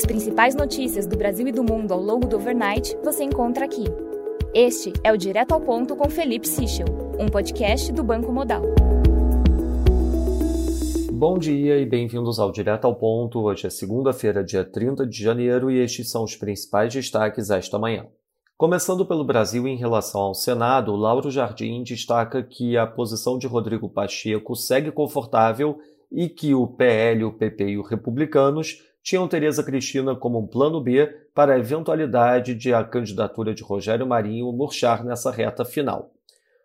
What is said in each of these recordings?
As principais notícias do Brasil e do mundo ao longo do overnight você encontra aqui. Este é o Direto ao Ponto com Felipe Sichel, um podcast do Banco Modal. Bom dia e bem-vindos ao Direto ao Ponto. Hoje é segunda-feira, dia 30 de janeiro, e estes são os principais destaques esta manhã. Começando pelo Brasil em relação ao Senado, Lauro Jardim destaca que a posição de Rodrigo Pacheco segue confortável e que o PL, o PP e os republicanos tinham Tereza Cristina como um plano B para a eventualidade de a candidatura de Rogério Marinho murchar nessa reta final.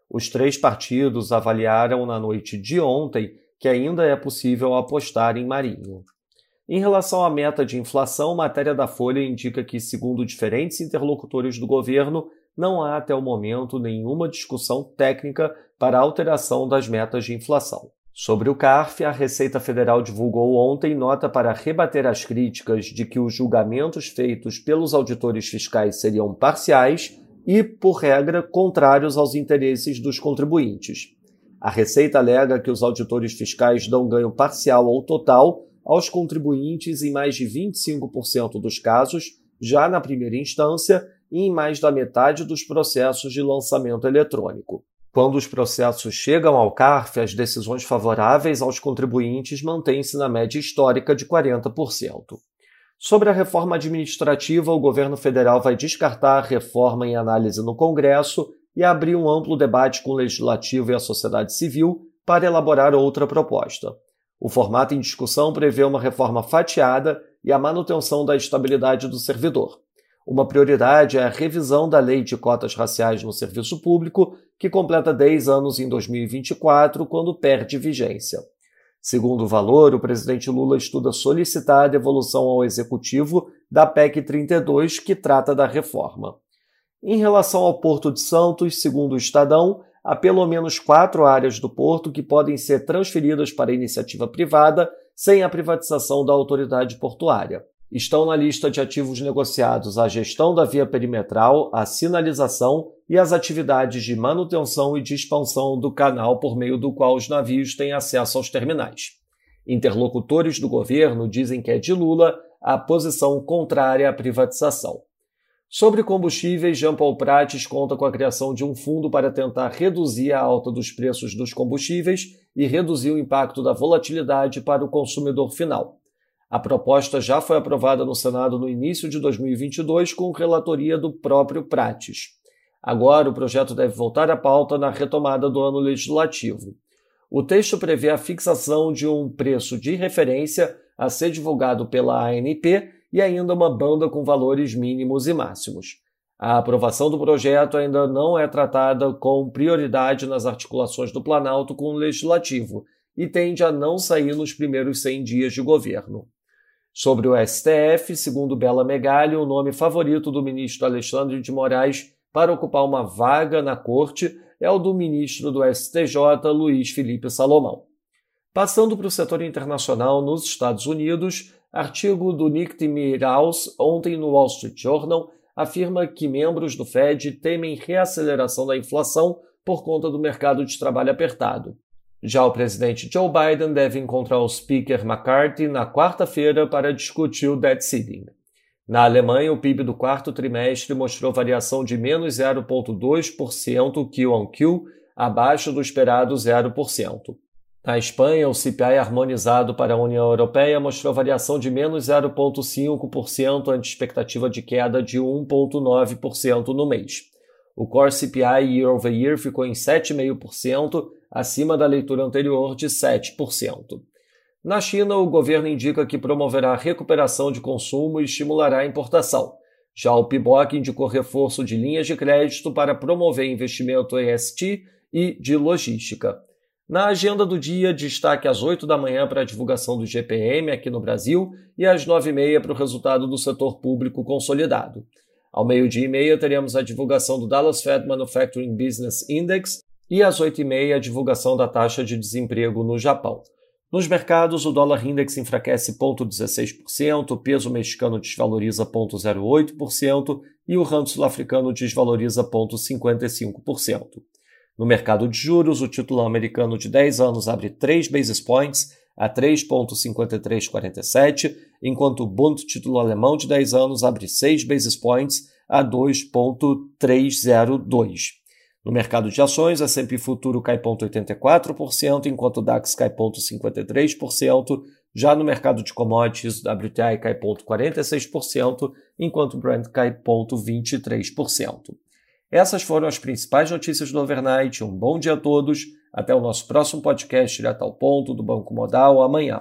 Os três partidos avaliaram na noite de ontem que ainda é possível apostar em Marinho. Em relação à meta de inflação, matéria da Folha indica que, segundo diferentes interlocutores do governo, não há até o momento nenhuma discussão técnica para alteração das metas de inflação. Sobre o CARF, a Receita Federal divulgou ontem nota para rebater as críticas de que os julgamentos feitos pelos auditores fiscais seriam parciais e, por regra, contrários aos interesses dos contribuintes. A Receita alega que os auditores fiscais dão ganho parcial ou total aos contribuintes em mais de 25% dos casos, já na primeira instância, e em mais da metade dos processos de lançamento eletrônico. Quando os processos chegam ao CARF, as decisões favoráveis aos contribuintes mantêm-se na média histórica de 40%. Sobre a reforma administrativa, o governo federal vai descartar a reforma em análise no Congresso e abrir um amplo debate com o legislativo e a sociedade civil para elaborar outra proposta. O formato em discussão prevê uma reforma fatiada e a manutenção da estabilidade do servidor. Uma prioridade é a revisão da Lei de Cotas Raciais no Serviço Público, que completa 10 anos em 2024, quando perde vigência. Segundo o valor, o presidente Lula estuda solicitar a devolução ao Executivo da PEC 32, que trata da reforma. Em relação ao Porto de Santos, segundo o Estadão, há pelo menos quatro áreas do porto que podem ser transferidas para iniciativa privada sem a privatização da autoridade portuária. Estão na lista de ativos negociados a gestão da via perimetral, a sinalização e as atividades de manutenção e de expansão do canal por meio do qual os navios têm acesso aos terminais. Interlocutores do governo dizem que é de Lula a posição contrária à privatização. Sobre combustíveis, Jean Paul Prates conta com a criação de um fundo para tentar reduzir a alta dos preços dos combustíveis e reduzir o impacto da volatilidade para o consumidor final. A proposta já foi aprovada no Senado no início de 2022 com relatoria do próprio Prates. Agora, o projeto deve voltar à pauta na retomada do ano legislativo. O texto prevê a fixação de um preço de referência a ser divulgado pela ANP e ainda uma banda com valores mínimos e máximos. A aprovação do projeto ainda não é tratada com prioridade nas articulações do Planalto com o Legislativo e tende a não sair nos primeiros 100 dias de governo. Sobre o STF, segundo Bela Megali, o nome favorito do ministro Alexandre de Moraes para ocupar uma vaga na corte é o do ministro do STJ, Luiz Felipe Salomão. Passando para o setor internacional, nos Estados Unidos, artigo do Nick Timiraus, ontem no Wall Street Journal, afirma que membros do Fed temem reaceleração da inflação por conta do mercado de trabalho apertado. Já o presidente Joe Biden deve encontrar o speaker McCarthy na quarta-feira para discutir o debt ceiling. Na Alemanha, o PIB do quarto trimestre mostrou variação de menos 0,2% Q-on-Q, abaixo do esperado 0%. Na Espanha, o CPI harmonizado para a União Europeia mostrou variação de menos 0,5% ante expectativa de queda de 1,9% no mês. O Core CPI year over year ficou em 7,5%, acima da leitura anterior de 7%. Na China, o governo indica que promoverá a recuperação de consumo e estimulará a importação. Já o PIBOC indicou reforço de linhas de crédito para promover investimento EST e de logística. Na agenda do dia, destaque às 8 da manhã para a divulgação do GPM aqui no Brasil e às 9 e meia para o resultado do setor público consolidado. Ao meio-dia e meia, teremos a divulgação do Dallas Fed Manufacturing Business Index e às 8h30 a divulgação da taxa de desemprego no Japão. Nos mercados, o dólar index enfraquece 0,16%, o peso mexicano desvaloriza 0,08% e o rand sul-africano desvaloriza 0,55%. No mercado de juros, o título americano de 10 anos abre 3 basis points a 3,5347, enquanto o Bund título alemão de 10 anos abre 6 basis points a 2,302. No mercado de ações, a S&P Futuro cai 0,84%, enquanto o DAX cai 0,53%. Já no mercado de commodities, o WTI cai 0,46%, enquanto o Brent cai 0,23%. Essas foram as principais notícias do overnight. Um bom dia a todos. Até o nosso próximo podcast direto ao ponto do Banco Modal amanhã.